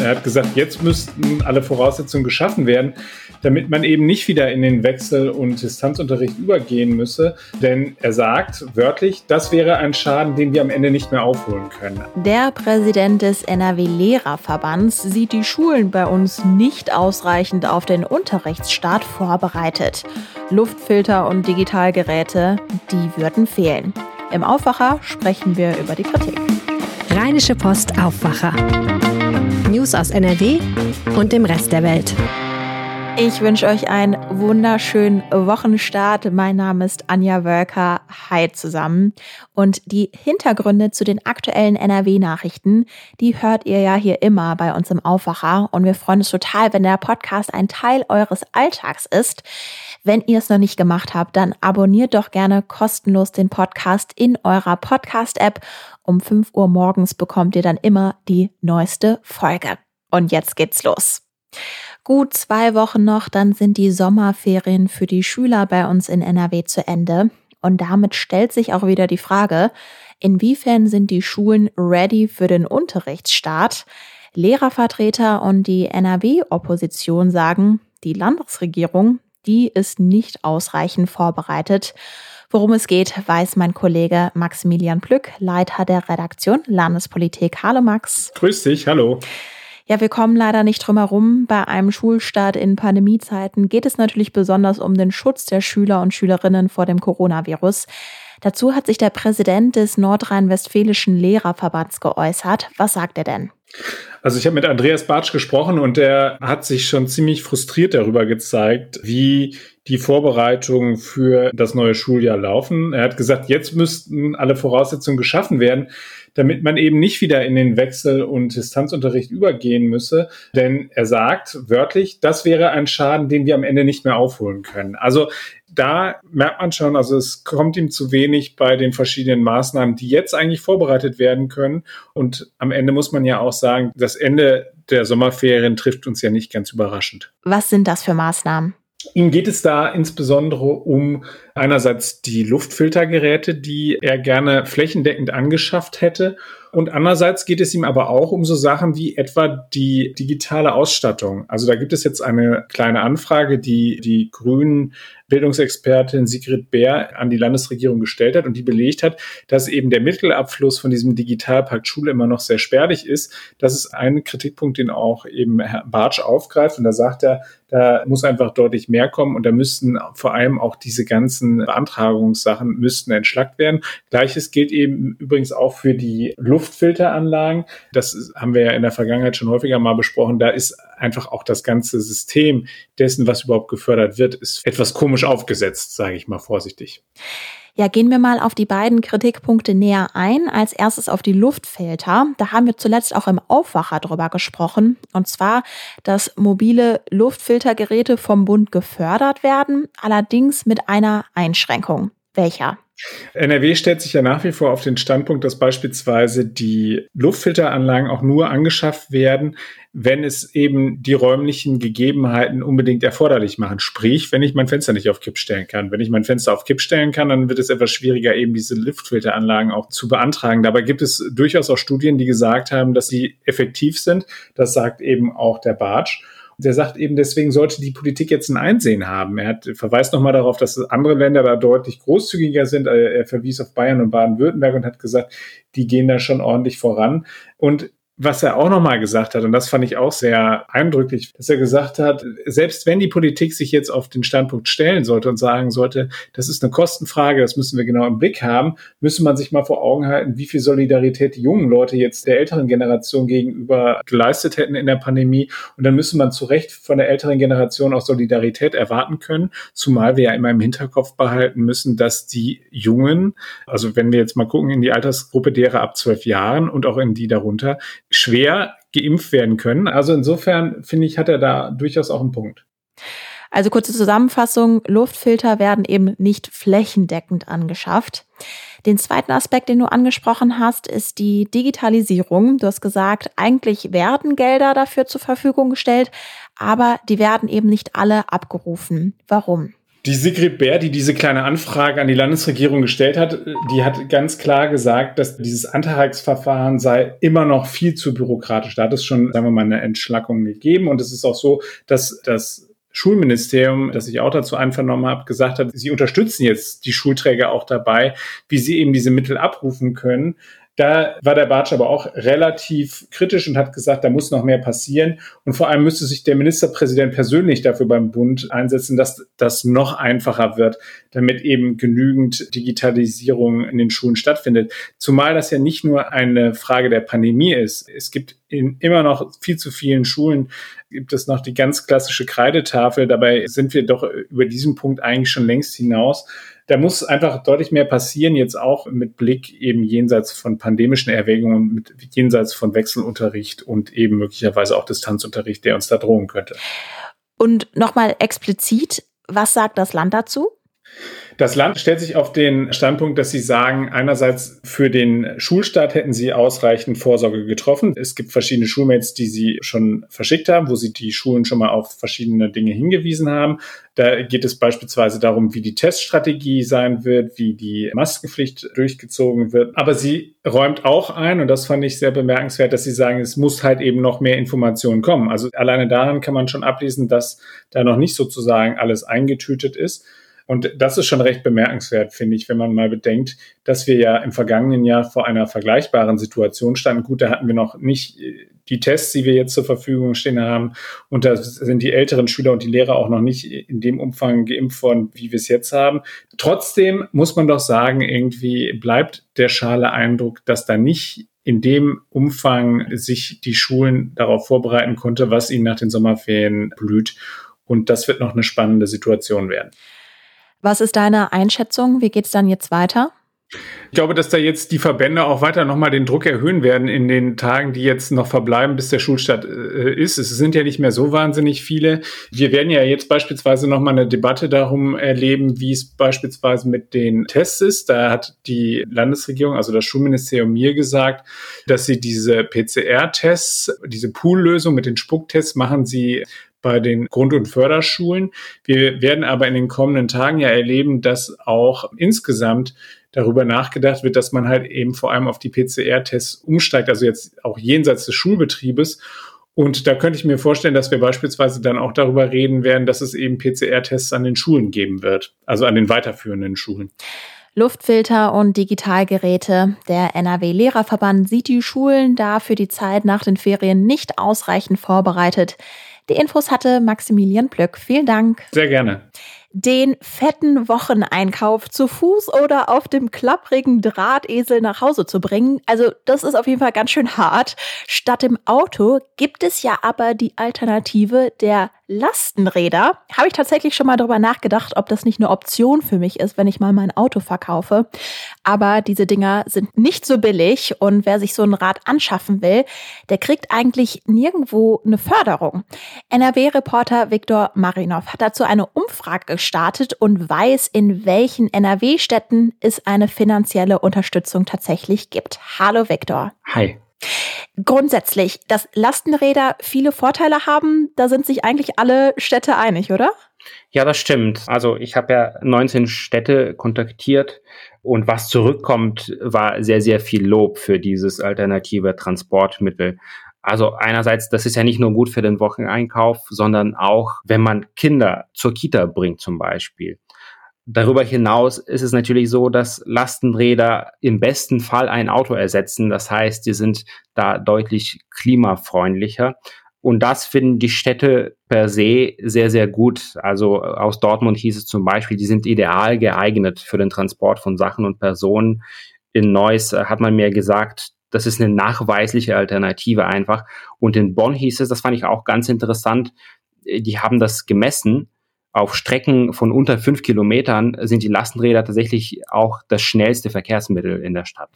Er hat gesagt, jetzt müssten alle Voraussetzungen geschaffen werden, damit man eben nicht wieder in den Wechsel- und Distanzunterricht übergehen müsse. Denn er sagt wörtlich, das wäre ein Schaden, den wir am Ende nicht mehr aufholen können. Der Präsident des NRW-Lehrerverbands sieht die Schulen bei uns nicht ausreichend auf den Unterrichtsstart vorbereitet. Luftfilter und Digitalgeräte, die würden fehlen. Im Aufwacher sprechen wir über die Kritik. Rheinische Post Aufwacher. News aus NRW und dem Rest der Welt. Ich wünsche euch einen wunderschönen Wochenstart. Mein Name ist Anja Wölker. Hi zusammen. Und die Hintergründe zu den aktuellen NRW-Nachrichten, die hört ihr ja hier immer bei uns im Aufwacher. Und wir freuen uns total, wenn der Podcast ein Teil eures Alltags ist. Wenn ihr es noch nicht gemacht habt, dann abonniert doch gerne kostenlos den Podcast in eurer Podcast-App. Um 5 Uhr morgens bekommt ihr dann immer die neueste Folge. Und jetzt geht's los. Gut zwei Wochen noch, dann sind die Sommerferien für die Schüler bei uns in NRW zu Ende. Und damit stellt sich auch wieder die Frage, inwiefern sind die Schulen ready für den Unterrichtsstart? Lehrervertreter und die NRW-Opposition sagen, die Landesregierung, die ist nicht ausreichend vorbereitet. Worum es geht, weiß mein Kollege Maximilian Plück, Leiter der Redaktion Landespolitik. Hallo Max. Grüß dich, hallo. Ja, wir kommen leider nicht drum herum. Bei einem Schulstart in Pandemiezeiten geht es natürlich besonders um den Schutz der Schüler und Schülerinnen vor dem Coronavirus. Dazu hat sich der Präsident des Nordrhein-Westfälischen Lehrerverbands geäußert. Was sagt er denn? Also ich habe mit Andreas Bartsch gesprochen und der hat sich schon ziemlich frustriert darüber gezeigt, wie die Vorbereitungen für das neue Schuljahr laufen. Er hat gesagt, jetzt müssten alle Voraussetzungen geschaffen werden, damit man eben nicht wieder in den Wechsel- und Distanzunterricht übergehen müsse. Denn er sagt wörtlich, das wäre ein Schaden, den wir am Ende nicht mehr aufholen können. Also da merkt man schon, also es kommt ihm zu wenig bei den verschiedenen Maßnahmen, die jetzt eigentlich vorbereitet werden können. Und am Ende muss man ja auch sagen, das Ende der Sommerferien trifft uns ja nicht ganz überraschend. Was sind das für Maßnahmen? Ihm geht es da insbesondere um einerseits die Luftfiltergeräte, die er gerne flächendeckend angeschafft hätte. Und andererseits geht es ihm aber auch um so Sachen wie etwa die digitale Ausstattung. Also da gibt es jetzt eine kleine Anfrage, die die Grünen Bildungsexpertin Sigrid Bär an die Landesregierung gestellt hat und die belegt hat, dass eben der Mittelabfluss von diesem Digitalpakt Schule immer noch sehr spärlich ist. Das ist ein Kritikpunkt, den auch eben Herr Bartsch aufgreift. Und da sagt er, da muss einfach deutlich mehr kommen und da müssten vor allem auch diese ganzen Beantragungssachen müssten entschlackt werden. Gleiches gilt eben übrigens auch für die Luftfilteranlagen. Das haben wir ja in der Vergangenheit schon häufiger mal besprochen. Da ist einfach auch das ganze System dessen, was überhaupt gefördert wird, ist etwas komisch aufgesetzt, sage ich mal vorsichtig. Ja, gehen wir mal auf die beiden Kritikpunkte näher ein. Als erstes auf die Luftfilter. Da haben wir zuletzt auch im Aufwacher drüber gesprochen. Und zwar, dass mobile Luftfiltergeräte vom Bund gefördert werden, allerdings mit einer Einschränkung. Welcher? NRW stellt sich ja nach wie vor auf den Standpunkt, dass beispielsweise die Luftfilteranlagen auch nur angeschafft werden, wenn es eben die räumlichen Gegebenheiten unbedingt erforderlich machen. Sprich, wenn ich mein Fenster nicht auf Kipp stellen kann. Wenn ich mein Fenster auf Kipp stellen kann, dann wird es etwas schwieriger, eben diese Luftfilteranlagen auch zu beantragen. Dabei gibt es durchaus auch Studien, die gesagt haben, dass sie effektiv sind. Das sagt eben auch der Bartsch der sagt eben, deswegen sollte die Politik jetzt ein Einsehen haben. Er hat, verweist nochmal darauf, dass andere Länder da deutlich großzügiger sind. Er verwies auf Bayern und Baden-Württemberg und hat gesagt, die gehen da schon ordentlich voran. Und was er auch nochmal gesagt hat, und das fand ich auch sehr eindrücklich, dass er gesagt hat, selbst wenn die Politik sich jetzt auf den Standpunkt stellen sollte und sagen sollte, das ist eine Kostenfrage, das müssen wir genau im Blick haben, müsste man sich mal vor Augen halten, wie viel Solidarität die jungen Leute jetzt der älteren Generation gegenüber geleistet hätten in der Pandemie. Und dann müsste man zu Recht von der älteren Generation auch Solidarität erwarten können, zumal wir ja immer im Hinterkopf behalten müssen, dass die Jungen, also wenn wir jetzt mal gucken in die Altersgruppe derer ab zwölf Jahren und auch in die darunter, schwer geimpft werden können. Also insofern finde ich, hat er da durchaus auch einen Punkt. Also kurze Zusammenfassung, Luftfilter werden eben nicht flächendeckend angeschafft. Den zweiten Aspekt, den du angesprochen hast, ist die Digitalisierung. Du hast gesagt, eigentlich werden Gelder dafür zur Verfügung gestellt, aber die werden eben nicht alle abgerufen. Warum? Die Sigrid Bär, die diese kleine Anfrage an die Landesregierung gestellt hat, die hat ganz klar gesagt, dass dieses Antragsverfahren sei immer noch viel zu bürokratisch. Da hat es schon, sagen wir mal, eine Entschlackung gegeben. Und es ist auch so, dass das Schulministerium, das ich auch dazu einvernommen habe, gesagt hat, sie unterstützen jetzt die Schulträger auch dabei, wie sie eben diese Mittel abrufen können. Da war der Bartsch aber auch relativ kritisch und hat gesagt, da muss noch mehr passieren. Und vor allem müsste sich der Ministerpräsident persönlich dafür beim Bund einsetzen, dass das noch einfacher wird, damit eben genügend Digitalisierung in den Schulen stattfindet. Zumal das ja nicht nur eine Frage der Pandemie ist. Es gibt in immer noch viel zu vielen Schulen gibt es noch die ganz klassische Kreidetafel. Dabei sind wir doch über diesen Punkt eigentlich schon längst hinaus da muss einfach deutlich mehr passieren, jetzt auch mit Blick eben jenseits von pandemischen Erwägungen, mit jenseits von Wechselunterricht und eben möglicherweise auch Distanzunterricht, der uns da drohen könnte. Und nochmal explizit, was sagt das Land dazu? Das Land stellt sich auf den Standpunkt, dass sie sagen, einerseits für den Schulstart hätten sie ausreichend Vorsorge getroffen. Es gibt verschiedene Schulmates, die sie schon verschickt haben, wo sie die Schulen schon mal auf verschiedene Dinge hingewiesen haben. Da geht es beispielsweise darum, wie die Teststrategie sein wird, wie die Maskenpflicht durchgezogen wird. Aber sie räumt auch ein, und das fand ich sehr bemerkenswert, dass sie sagen, es muss halt eben noch mehr Informationen kommen. Also alleine daran kann man schon ablesen, dass da noch nicht sozusagen alles eingetütet ist. Und das ist schon recht bemerkenswert, finde ich, wenn man mal bedenkt, dass wir ja im vergangenen Jahr vor einer vergleichbaren Situation standen. Gut, da hatten wir noch nicht äh, die Tests, die wir jetzt zur Verfügung stehen haben. Und da sind die älteren Schüler und die Lehrer auch noch nicht in dem Umfang geimpft worden, wie wir es jetzt haben. Trotzdem muss man doch sagen, irgendwie bleibt der schale Eindruck, dass da nicht in dem Umfang sich die Schulen darauf vorbereiten konnte, was ihnen nach den Sommerferien blüht. Und das wird noch eine spannende Situation werden. Was ist deine Einschätzung? Wie geht es dann jetzt weiter? Ich glaube, dass da jetzt die Verbände auch weiter nochmal den Druck erhöhen werden in den Tagen, die jetzt noch verbleiben, bis der Schulstart äh, ist. Es sind ja nicht mehr so wahnsinnig viele. Wir werden ja jetzt beispielsweise nochmal eine Debatte darum erleben, wie es beispielsweise mit den Tests ist. Da hat die Landesregierung, also das Schulministerium mir gesagt, dass sie diese PCR-Tests, diese Poollösung mit den Spucktests machen sie bei den Grund- und Förderschulen. Wir werden aber in den kommenden Tagen ja erleben, dass auch insgesamt darüber nachgedacht wird, dass man halt eben vor allem auf die PCR-Tests umsteigt, also jetzt auch jenseits des Schulbetriebes. Und da könnte ich mir vorstellen, dass wir beispielsweise dann auch darüber reden werden, dass es eben PCR-Tests an den Schulen geben wird, also an den weiterführenden Schulen. Luftfilter und Digitalgeräte. Der NRW-Lehrerverband sieht die Schulen da für die Zeit nach den Ferien nicht ausreichend vorbereitet. Die Infos hatte Maximilian Plöck. Vielen Dank. Sehr gerne den fetten Wocheneinkauf zu Fuß oder auf dem klapprigen Drahtesel nach Hause zu bringen. Also das ist auf jeden Fall ganz schön hart. Statt dem Auto gibt es ja aber die Alternative der Lastenräder. Habe ich tatsächlich schon mal darüber nachgedacht, ob das nicht eine Option für mich ist, wenn ich mal mein Auto verkaufe. Aber diese Dinger sind nicht so billig und wer sich so ein Rad anschaffen will, der kriegt eigentlich nirgendwo eine Förderung. NRW-Reporter Viktor Marinov hat dazu eine Umfrage gestartet und weiß, in welchen NRW-Städten es eine finanzielle Unterstützung tatsächlich gibt. Hallo Viktor. Hi. Grundsätzlich, dass Lastenräder viele Vorteile haben, da sind sich eigentlich alle Städte einig, oder? Ja, das stimmt. Also ich habe ja 19 Städte kontaktiert und was zurückkommt, war sehr, sehr viel Lob für dieses alternative Transportmittel. Also einerseits, das ist ja nicht nur gut für den Wocheneinkauf, sondern auch, wenn man Kinder zur Kita bringt zum Beispiel. Darüber hinaus ist es natürlich so, dass Lastenräder im besten Fall ein Auto ersetzen. Das heißt, die sind da deutlich klimafreundlicher. Und das finden die Städte per se sehr, sehr gut. Also aus Dortmund hieß es zum Beispiel, die sind ideal geeignet für den Transport von Sachen und Personen. In Neuss hat man mir gesagt, das ist eine nachweisliche Alternative einfach. Und in Bonn hieß es, das fand ich auch ganz interessant, die haben das gemessen auf Strecken von unter fünf Kilometern sind die Lastenräder tatsächlich auch das schnellste Verkehrsmittel in der Stadt.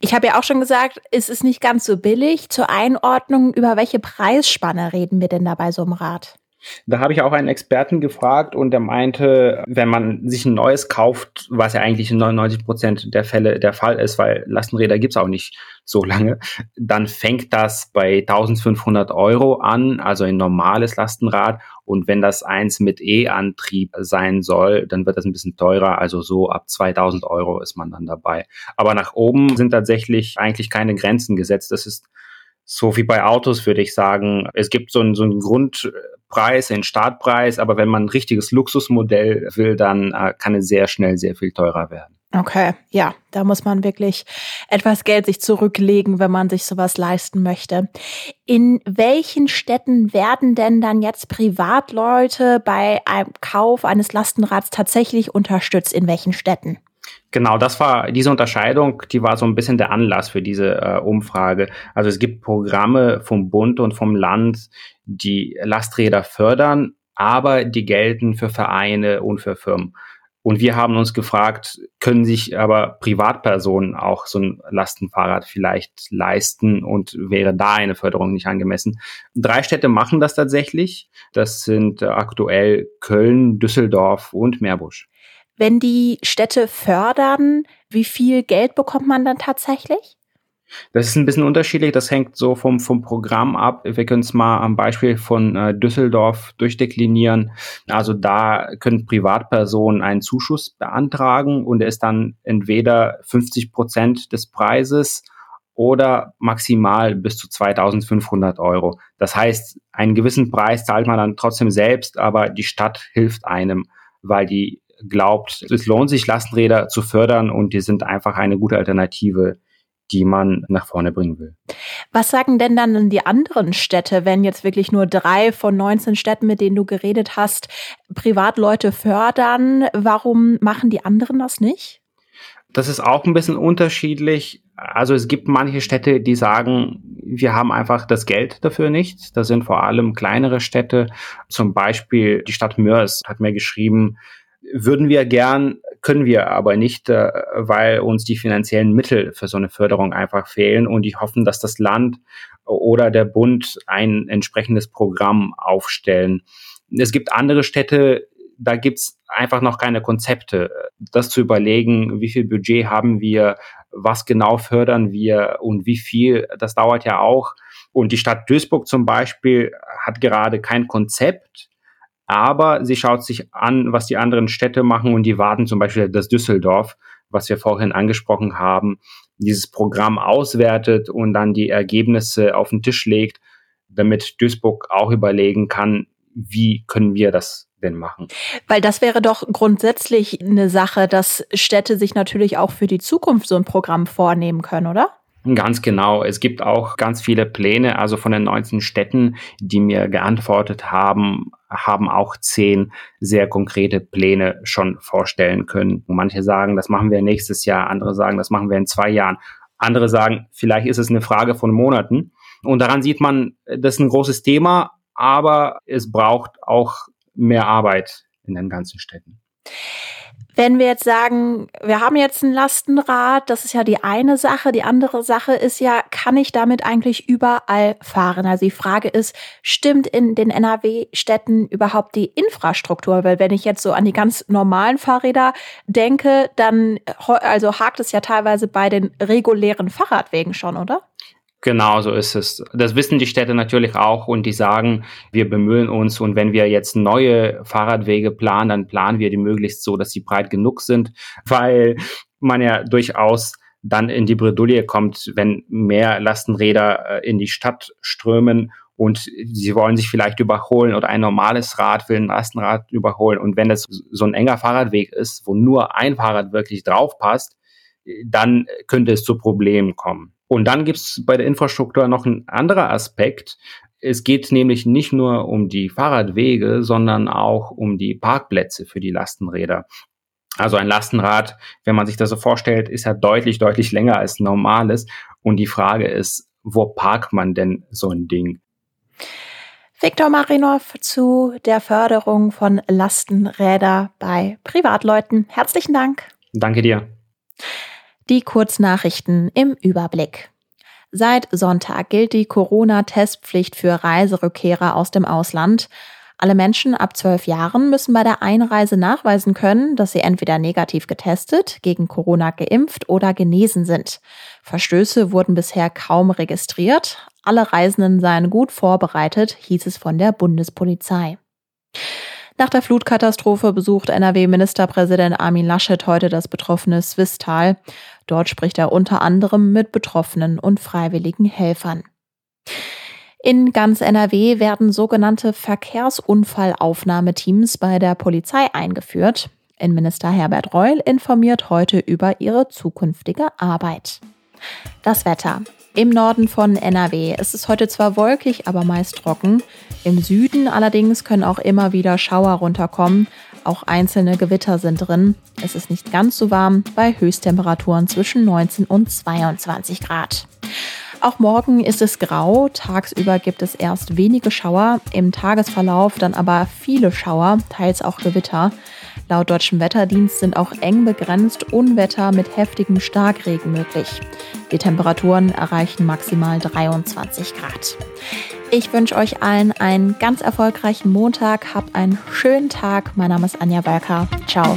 Ich habe ja auch schon gesagt, es ist nicht ganz so billig. Zur Einordnung, über welche Preisspanne reden wir denn da bei so einem Rad? Da habe ich auch einen Experten gefragt und der meinte, wenn man sich ein neues kauft, was ja eigentlich in 99 Prozent der Fälle der Fall ist, weil Lastenräder gibt's auch nicht so lange, dann fängt das bei 1500 Euro an, also ein normales Lastenrad. Und wenn das eins mit E-Antrieb sein soll, dann wird das ein bisschen teurer. Also so ab 2000 Euro ist man dann dabei. Aber nach oben sind tatsächlich eigentlich keine Grenzen gesetzt. Das ist so wie bei Autos würde ich sagen, es gibt so einen, so einen Grundpreis, einen Startpreis, aber wenn man ein richtiges Luxusmodell will, dann äh, kann es sehr schnell sehr viel teurer werden. Okay, ja, da muss man wirklich etwas Geld sich zurücklegen, wenn man sich sowas leisten möchte. In welchen Städten werden denn dann jetzt Privatleute bei einem Kauf eines Lastenrads tatsächlich unterstützt? In welchen Städten? Genau, das war diese Unterscheidung, die war so ein bisschen der Anlass für diese äh, Umfrage. Also es gibt Programme vom Bund und vom Land, die Lasträder fördern, aber die gelten für Vereine und für Firmen. Und wir haben uns gefragt, können sich aber Privatpersonen auch so ein Lastenfahrrad vielleicht leisten und wäre da eine Förderung nicht angemessen? Drei Städte machen das tatsächlich. Das sind aktuell Köln, Düsseldorf und Meerbusch. Wenn die Städte fördern, wie viel Geld bekommt man dann tatsächlich? Das ist ein bisschen unterschiedlich. Das hängt so vom, vom Programm ab. Wir können es mal am Beispiel von äh, Düsseldorf durchdeklinieren. Also da können Privatpersonen einen Zuschuss beantragen und er ist dann entweder 50 Prozent des Preises oder maximal bis zu 2500 Euro. Das heißt, einen gewissen Preis zahlt man dann trotzdem selbst, aber die Stadt hilft einem, weil die glaubt, es lohnt sich, Lastenräder zu fördern und die sind einfach eine gute Alternative, die man nach vorne bringen will. Was sagen denn dann die anderen Städte, wenn jetzt wirklich nur drei von 19 Städten, mit denen du geredet hast, Privatleute fördern? Warum machen die anderen das nicht? Das ist auch ein bisschen unterschiedlich. Also es gibt manche Städte, die sagen, wir haben einfach das Geld dafür nicht. Das sind vor allem kleinere Städte. Zum Beispiel die Stadt Mörs hat mir geschrieben, würden wir gern, können wir aber nicht, äh, weil uns die finanziellen Mittel für so eine Förderung einfach fehlen und die hoffen, dass das Land oder der Bund ein entsprechendes Programm aufstellen. Es gibt andere Städte, da gibt's einfach noch keine Konzepte. Das zu überlegen, wie viel Budget haben wir, was genau fördern wir und wie viel, das dauert ja auch. Und die Stadt Duisburg zum Beispiel hat gerade kein Konzept aber sie schaut sich an, was die anderen Städte machen und die warten zum Beispiel das Düsseldorf, was wir vorhin angesprochen haben, dieses Programm auswertet und dann die Ergebnisse auf den Tisch legt, damit Duisburg auch überlegen kann, wie können wir das denn machen? Weil das wäre doch grundsätzlich eine Sache, dass Städte sich natürlich auch für die Zukunft so ein Programm vornehmen können, oder? Ganz genau. Es gibt auch ganz viele Pläne. Also von den 19 Städten, die mir geantwortet haben, haben auch zehn sehr konkrete Pläne schon vorstellen können. manche sagen, das machen wir nächstes Jahr. Andere sagen, das machen wir in zwei Jahren. Andere sagen, vielleicht ist es eine Frage von Monaten. Und daran sieht man, das ist ein großes Thema, aber es braucht auch mehr Arbeit in den ganzen Städten. Wenn wir jetzt sagen, wir haben jetzt ein Lastenrad, das ist ja die eine Sache. Die andere Sache ist ja, kann ich damit eigentlich überall fahren? Also die Frage ist, stimmt in den NRW-Städten überhaupt die Infrastruktur? Weil wenn ich jetzt so an die ganz normalen Fahrräder denke, dann also hakt es ja teilweise bei den regulären Fahrradwegen schon, oder? Genau so ist es. Das wissen die Städte natürlich auch und die sagen, wir bemühen uns und wenn wir jetzt neue Fahrradwege planen, dann planen wir die möglichst so, dass sie breit genug sind, weil man ja durchaus dann in die Bredouille kommt, wenn mehr Lastenräder äh, in die Stadt strömen und sie wollen sich vielleicht überholen oder ein normales Rad will ein Lastenrad überholen und wenn das so ein enger Fahrradweg ist, wo nur ein Fahrrad wirklich drauf passt, dann könnte es zu Problemen kommen. Und dann gibt es bei der Infrastruktur noch ein anderer Aspekt. Es geht nämlich nicht nur um die Fahrradwege, sondern auch um die Parkplätze für die Lastenräder. Also ein Lastenrad, wenn man sich das so vorstellt, ist ja deutlich, deutlich länger als normales. Und die Frage ist, wo parkt man denn so ein Ding? Viktor Marinov zu der Förderung von Lastenräder bei Privatleuten. Herzlichen Dank. Danke dir. Die Kurznachrichten im Überblick. Seit Sonntag gilt die Corona-Testpflicht für Reiserückkehrer aus dem Ausland. Alle Menschen ab zwölf Jahren müssen bei der Einreise nachweisen können, dass sie entweder negativ getestet, gegen Corona geimpft oder genesen sind. Verstöße wurden bisher kaum registriert. Alle Reisenden seien gut vorbereitet, hieß es von der Bundespolizei. Nach der Flutkatastrophe besucht NRW-Ministerpräsident Armin Laschet heute das betroffene Swisttal. Dort spricht er unter anderem mit Betroffenen und freiwilligen Helfern. In ganz NRW werden sogenannte Verkehrsunfallaufnahmeteams bei der Polizei eingeführt. Innenminister Herbert Reul informiert heute über ihre zukünftige Arbeit. Das Wetter. Im Norden von NRW ist es heute zwar wolkig, aber meist trocken. Im Süden allerdings können auch immer wieder Schauer runterkommen. Auch einzelne Gewitter sind drin. Es ist nicht ganz so warm bei Höchsttemperaturen zwischen 19 und 22 Grad. Auch morgen ist es grau. Tagsüber gibt es erst wenige Schauer, im Tagesverlauf dann aber viele Schauer, teils auch Gewitter. Laut deutschem Wetterdienst sind auch eng begrenzt Unwetter mit heftigem Starkregen möglich. Die Temperaturen erreichen maximal 23 Grad. Ich wünsche euch allen einen ganz erfolgreichen Montag. Habt einen schönen Tag. Mein Name ist Anja Wölker. Ciao.